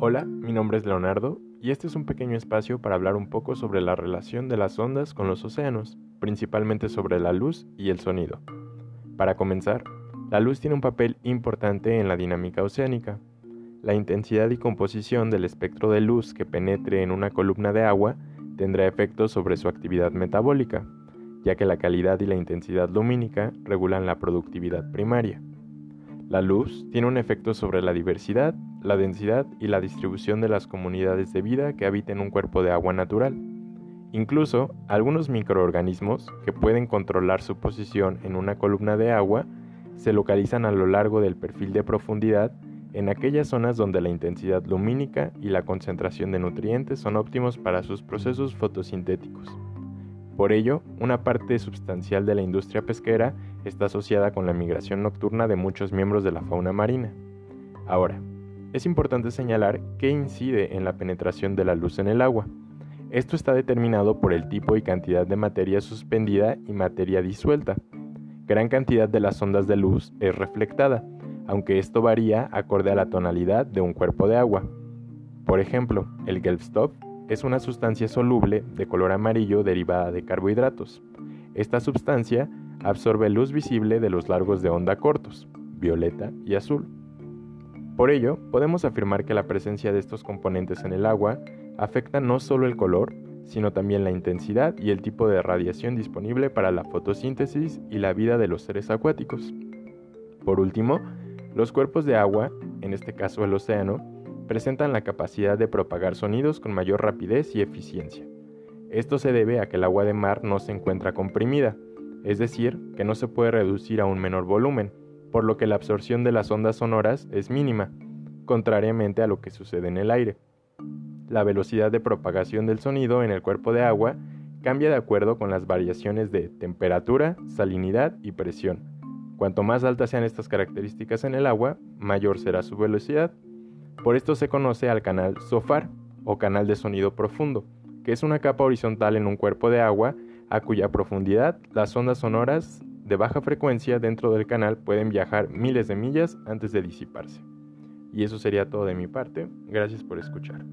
Hola, mi nombre es Leonardo y este es un pequeño espacio para hablar un poco sobre la relación de las ondas con los océanos, principalmente sobre la luz y el sonido. Para comenzar, la luz tiene un papel importante en la dinámica oceánica. La intensidad y composición del espectro de luz que penetre en una columna de agua tendrá efectos sobre su actividad metabólica, ya que la calidad y la intensidad lumínica regulan la productividad primaria. La luz tiene un efecto sobre la diversidad, la densidad y la distribución de las comunidades de vida que habitan un cuerpo de agua natural. Incluso, algunos microorganismos que pueden controlar su posición en una columna de agua se localizan a lo largo del perfil de profundidad en aquellas zonas donde la intensidad lumínica y la concentración de nutrientes son óptimos para sus procesos fotosintéticos. Por ello, una parte sustancial de la industria pesquera está asociada con la migración nocturna de muchos miembros de la fauna marina. Ahora, es importante señalar qué incide en la penetración de la luz en el agua. Esto está determinado por el tipo y cantidad de materia suspendida y materia disuelta. Gran cantidad de las ondas de luz es reflectada, aunque esto varía acorde a la tonalidad de un cuerpo de agua. Por ejemplo, el Gelbstoff es una sustancia soluble de color amarillo derivada de carbohidratos. Esta sustancia absorbe luz visible de los largos de onda cortos, violeta y azul. Por ello, podemos afirmar que la presencia de estos componentes en el agua afecta no solo el color, sino también la intensidad y el tipo de radiación disponible para la fotosíntesis y la vida de los seres acuáticos. Por último, los cuerpos de agua, en este caso el océano, presentan la capacidad de propagar sonidos con mayor rapidez y eficiencia. Esto se debe a que el agua de mar no se encuentra comprimida, es decir, que no se puede reducir a un menor volumen, por lo que la absorción de las ondas sonoras es mínima, contrariamente a lo que sucede en el aire. La velocidad de propagación del sonido en el cuerpo de agua cambia de acuerdo con las variaciones de temperatura, salinidad y presión. Cuanto más altas sean estas características en el agua, mayor será su velocidad. Por esto se conoce al canal SOFAR o canal de sonido profundo, que es una capa horizontal en un cuerpo de agua a cuya profundidad las ondas sonoras de baja frecuencia dentro del canal pueden viajar miles de millas antes de disiparse. Y eso sería todo de mi parte. Gracias por escuchar.